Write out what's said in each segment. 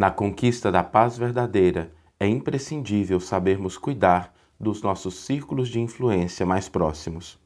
Na conquista da paz verdadeira, é imprescindível sabermos cuidar dos nossos círculos de influência mais próximos.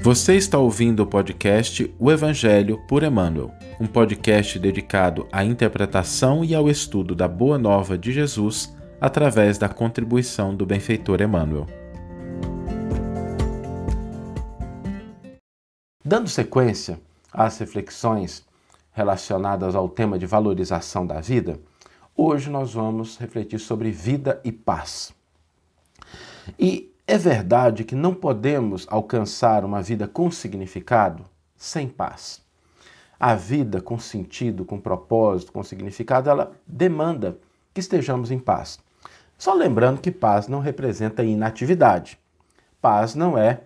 Você está ouvindo o podcast O Evangelho por Emmanuel, um podcast dedicado à interpretação e ao estudo da Boa Nova de Jesus através da contribuição do benfeitor Emmanuel. Dando sequência às reflexões relacionadas ao tema de valorização da vida, hoje nós vamos refletir sobre vida e paz. E é verdade que não podemos alcançar uma vida com significado sem paz. A vida com sentido, com propósito, com significado, ela demanda que estejamos em paz. Só lembrando que paz não representa inatividade. Paz não é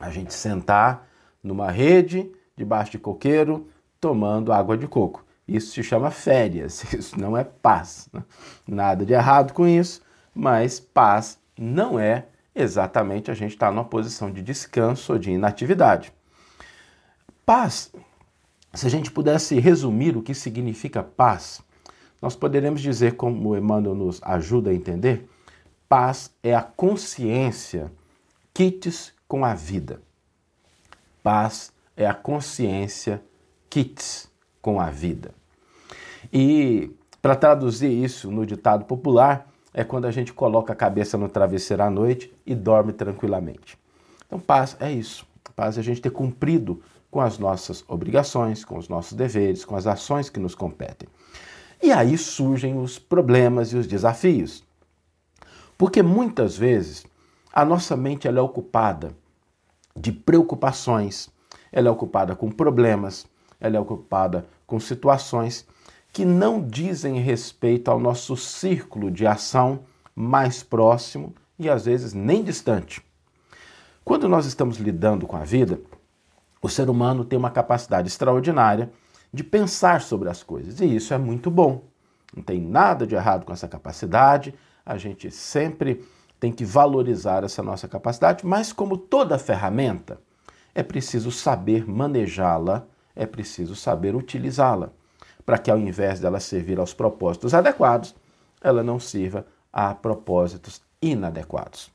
a gente sentar numa rede debaixo de coqueiro tomando água de coco. Isso se chama férias, isso não é paz. Né? Nada de errado com isso, mas paz não é exatamente a gente estar numa posição de descanso ou de inatividade. Paz, se a gente pudesse resumir o que significa paz, nós poderemos dizer, como Emmanuel nos ajuda a entender, paz é a consciência quites com a vida. Paz é a consciência quites com a vida. E para traduzir isso no ditado popular, é quando a gente coloca a cabeça no travesseiro à noite e dorme tranquilamente. Então, paz é isso. Paz é a gente ter cumprido com as nossas obrigações, com os nossos deveres, com as ações que nos competem. E aí surgem os problemas e os desafios. Porque muitas vezes a nossa mente ela é ocupada de preocupações, ela é ocupada com problemas, ela é ocupada com situações que não dizem respeito ao nosso círculo de ação mais próximo e às vezes nem distante. Quando nós estamos lidando com a vida, o ser humano tem uma capacidade extraordinária de pensar sobre as coisas. E isso é muito bom. Não tem nada de errado com essa capacidade. A gente sempre tem que valorizar essa nossa capacidade, mas como toda ferramenta, é preciso saber manejá-la, é preciso saber utilizá-la, para que ao invés dela servir aos propósitos adequados, ela não sirva a propósitos inadequados.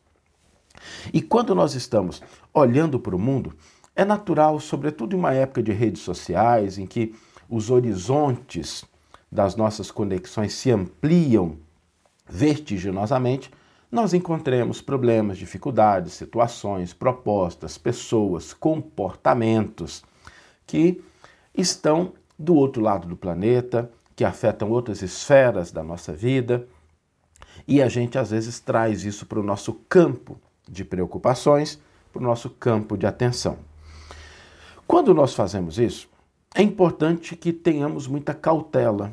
E quando nós estamos olhando para o mundo, é natural, sobretudo em uma época de redes sociais, em que os horizontes das nossas conexões se ampliam vertiginosamente, nós encontremos problemas, dificuldades, situações, propostas, pessoas, comportamentos que estão do outro lado do planeta, que afetam outras esferas da nossa vida, e a gente às vezes traz isso para o nosso campo de preocupações, para o nosso campo de atenção. Quando nós fazemos isso, é importante que tenhamos muita cautela,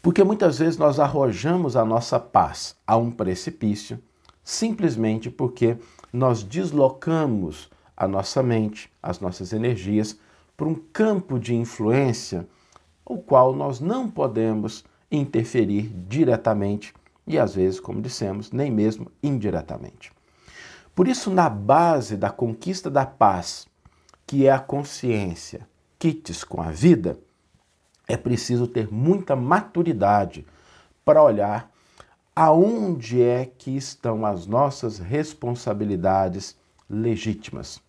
porque muitas vezes nós arrojamos a nossa paz a um precipício simplesmente porque nós deslocamos a nossa mente, as nossas energias para um campo de influência o qual nós não podemos interferir diretamente e às vezes, como dissemos, nem mesmo indiretamente. Por isso, na base da conquista da paz, que é a consciência, quites com a vida, é preciso ter muita maturidade para olhar aonde é que estão as nossas responsabilidades legítimas.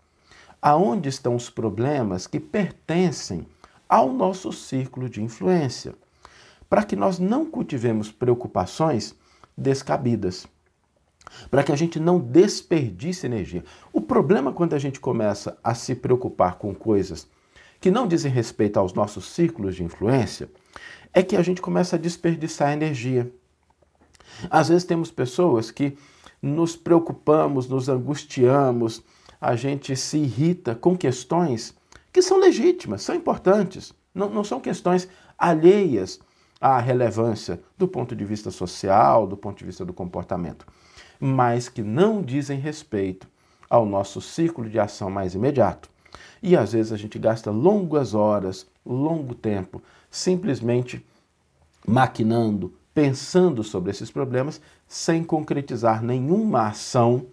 Aonde estão os problemas que pertencem ao nosso círculo de influência, para que nós não cultivemos preocupações descabidas, para que a gente não desperdice energia. O problema quando a gente começa a se preocupar com coisas que não dizem respeito aos nossos círculos de influência, é que a gente começa a desperdiçar energia. Às vezes temos pessoas que nos preocupamos, nos angustiamos, a gente se irrita com questões que são legítimas, são importantes, não, não são questões alheias à relevância do ponto de vista social, do ponto de vista do comportamento, mas que não dizem respeito ao nosso círculo de ação mais imediato. E às vezes a gente gasta longas horas, longo tempo, simplesmente maquinando, pensando sobre esses problemas, sem concretizar nenhuma ação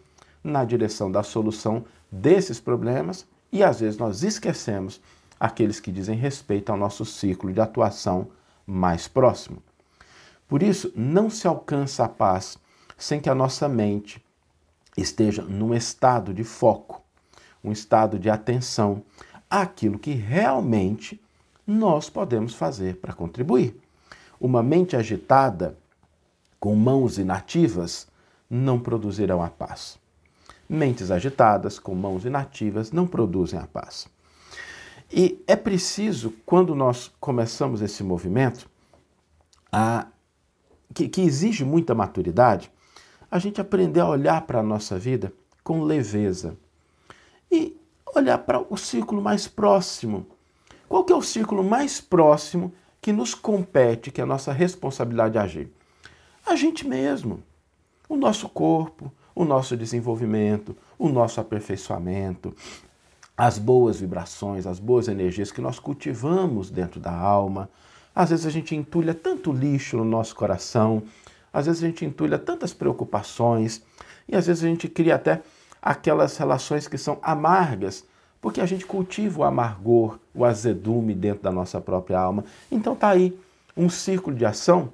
na direção da solução desses problemas e às vezes nós esquecemos aqueles que dizem respeito ao nosso ciclo de atuação mais próximo. Por isso, não se alcança a paz sem que a nossa mente esteja num estado de foco, um estado de atenção àquilo que realmente nós podemos fazer para contribuir. Uma mente agitada, com mãos inativas, não produzirão a paz. Mentes agitadas, com mãos inativas, não produzem a paz. E é preciso, quando nós começamos esse movimento, a, que, que exige muita maturidade, a gente aprender a olhar para a nossa vida com leveza e olhar para o círculo mais próximo. Qual que é o círculo mais próximo que nos compete, que é a nossa responsabilidade de agir? A gente mesmo, o nosso corpo, o nosso desenvolvimento, o nosso aperfeiçoamento, as boas vibrações, as boas energias que nós cultivamos dentro da alma. Às vezes a gente entulha tanto lixo no nosso coração, às vezes a gente entulha tantas preocupações e às vezes a gente cria até aquelas relações que são amargas, porque a gente cultiva o amargor, o azedume dentro da nossa própria alma. Então tá aí um círculo de ação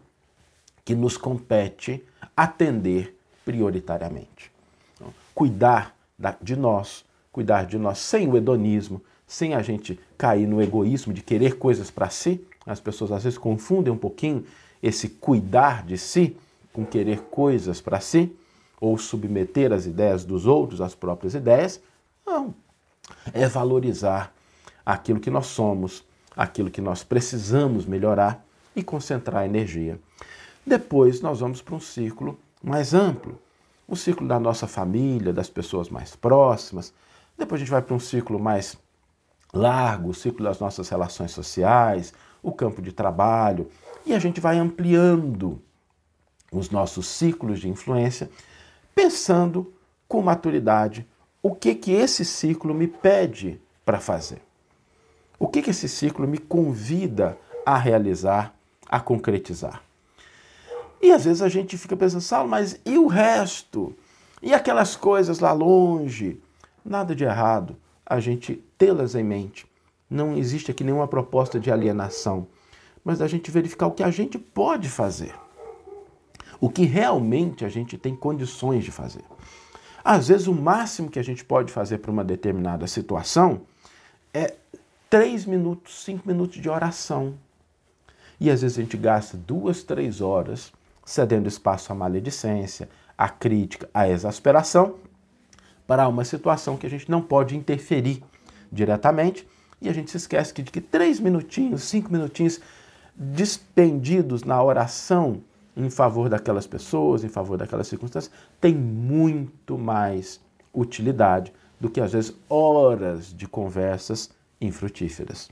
que nos compete atender prioritariamente. Então, cuidar de nós, cuidar de nós sem o hedonismo, sem a gente cair no egoísmo de querer coisas para si. As pessoas às vezes confundem um pouquinho esse cuidar de si com querer coisas para si ou submeter as ideias dos outros às próprias ideias. Não. É valorizar aquilo que nós somos, aquilo que nós precisamos melhorar e concentrar energia. Depois nós vamos para um círculo mais amplo, o círculo da nossa família, das pessoas mais próximas. Depois a gente vai para um círculo mais largo, o círculo das nossas relações sociais, o campo de trabalho, e a gente vai ampliando os nossos ciclos de influência, pensando com maturidade o que que esse ciclo me pede para fazer. O que que esse ciclo me convida a realizar, a concretizar. E às vezes a gente fica pensando, Saulo, mas e o resto? E aquelas coisas lá longe? Nada de errado a gente tê-las em mente. Não existe aqui nenhuma proposta de alienação, mas a gente verificar o que a gente pode fazer. O que realmente a gente tem condições de fazer. Às vezes, o máximo que a gente pode fazer para uma determinada situação é três minutos, cinco minutos de oração. E às vezes a gente gasta duas, três horas cedendo espaço à maledicência, à crítica, à exasperação, para uma situação que a gente não pode interferir diretamente e a gente se esquece que de que três minutinhos, cinco minutinhos despendidos na oração em favor daquelas pessoas, em favor daquelas circunstâncias, tem muito mais utilidade do que às vezes horas de conversas infrutíferas.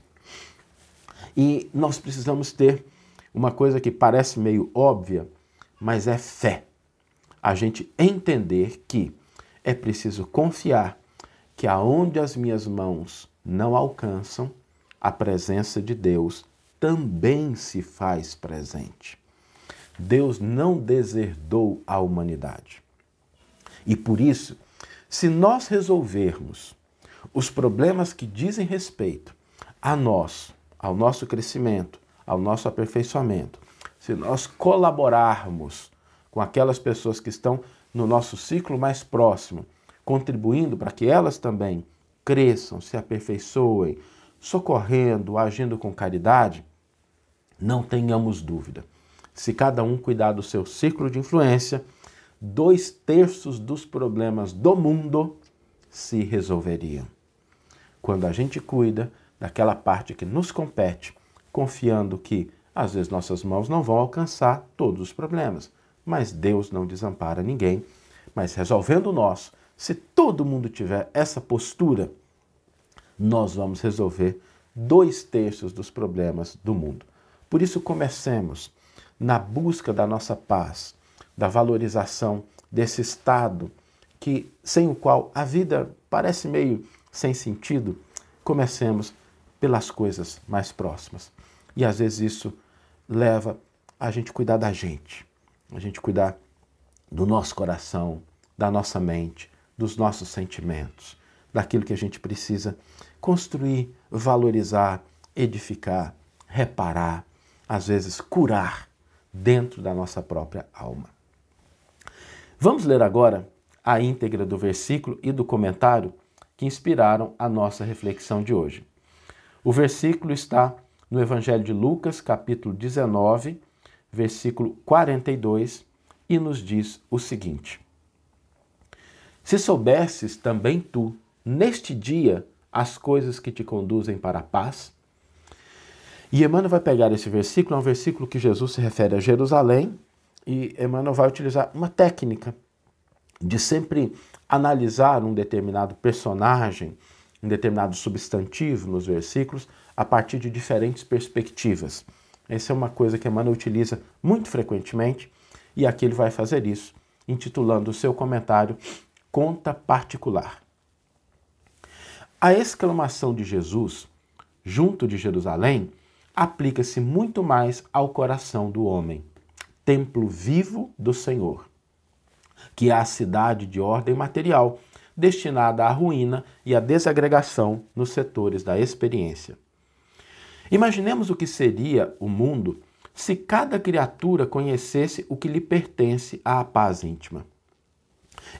E nós precisamos ter uma coisa que parece meio óbvia, mas é fé. A gente entender que é preciso confiar que aonde as minhas mãos não alcançam, a presença de Deus também se faz presente. Deus não deserdou a humanidade. E por isso, se nós resolvermos os problemas que dizem respeito a nós, ao nosso crescimento, ao nosso aperfeiçoamento, se nós colaborarmos com aquelas pessoas que estão no nosso ciclo mais próximo, contribuindo para que elas também cresçam, se aperfeiçoem, socorrendo, agindo com caridade, não tenhamos dúvida. Se cada um cuidar do seu ciclo de influência, dois terços dos problemas do mundo se resolveriam. Quando a gente cuida daquela parte que nos compete, confiando que às vezes nossas mãos não vão alcançar todos os problemas, mas Deus não desampara ninguém. Mas resolvendo o nosso, se todo mundo tiver essa postura, nós vamos resolver dois terços dos problemas do mundo. Por isso, comecemos na busca da nossa paz, da valorização desse estado que sem o qual a vida parece meio sem sentido. Comecemos pelas coisas mais próximas. E às vezes isso leva a gente cuidar da gente, a gente cuidar do nosso coração, da nossa mente, dos nossos sentimentos, daquilo que a gente precisa construir, valorizar, edificar, reparar, às vezes curar dentro da nossa própria alma. Vamos ler agora a íntegra do versículo e do comentário que inspiraram a nossa reflexão de hoje. O versículo está no Evangelho de Lucas, capítulo 19, versículo 42, e nos diz o seguinte: Se soubesses também tu, neste dia, as coisas que te conduzem para a paz. E Emmanuel vai pegar esse versículo, é um versículo que Jesus se refere a Jerusalém, e Emmanuel vai utilizar uma técnica de sempre analisar um determinado personagem, um determinado substantivo nos versículos, a partir de diferentes perspectivas. Essa é uma coisa que Emmanuel utiliza muito frequentemente, e aqui ele vai fazer isso, intitulando o seu comentário Conta Particular. A exclamação de Jesus, junto de Jerusalém, aplica-se muito mais ao coração do homem, templo vivo do Senhor, que é a cidade de ordem material, destinada à ruína e à desagregação nos setores da experiência. Imaginemos o que seria o mundo se cada criatura conhecesse o que lhe pertence à paz íntima.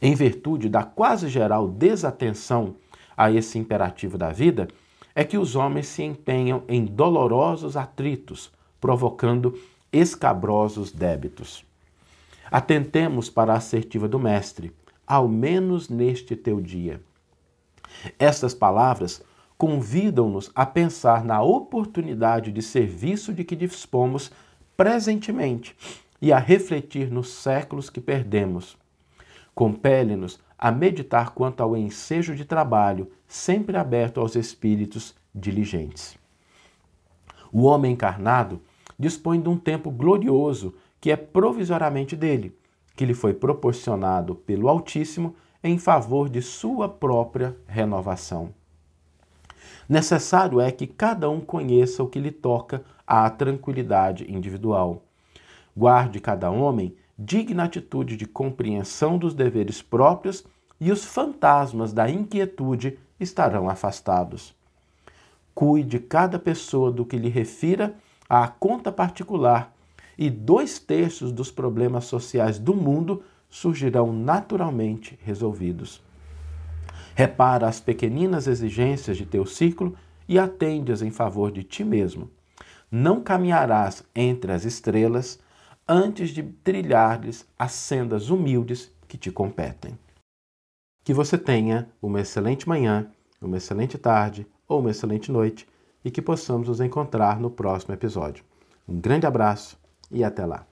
Em virtude da quase geral desatenção a esse imperativo da vida é que os homens se empenham em dolorosos atritos, provocando escabrosos débitos. Atentemos para a assertiva do Mestre, ao menos neste teu dia. Estas palavras convidam-nos a pensar na oportunidade de serviço de que dispomos presentemente e a refletir nos séculos que perdemos. Compele-nos a meditar quanto ao ensejo de trabalho, sempre aberto aos espíritos diligentes. O homem encarnado dispõe de um tempo glorioso que é provisoriamente dele, que lhe foi proporcionado pelo Altíssimo em favor de sua própria renovação. Necessário é que cada um conheça o que lhe toca à tranquilidade individual. Guarde cada homem digna atitude de compreensão dos deveres próprios e os fantasmas da inquietude estarão afastados. Cuide cada pessoa do que lhe refira à conta particular e dois terços dos problemas sociais do mundo surgirão naturalmente resolvidos. Repara as pequeninas exigências de teu ciclo e atende-as em favor de ti mesmo. Não caminharás entre as estrelas antes de trilhar-lhes as sendas humildes que te competem. Que você tenha uma excelente manhã, uma excelente tarde ou uma excelente noite e que possamos nos encontrar no próximo episódio. Um grande abraço e até lá.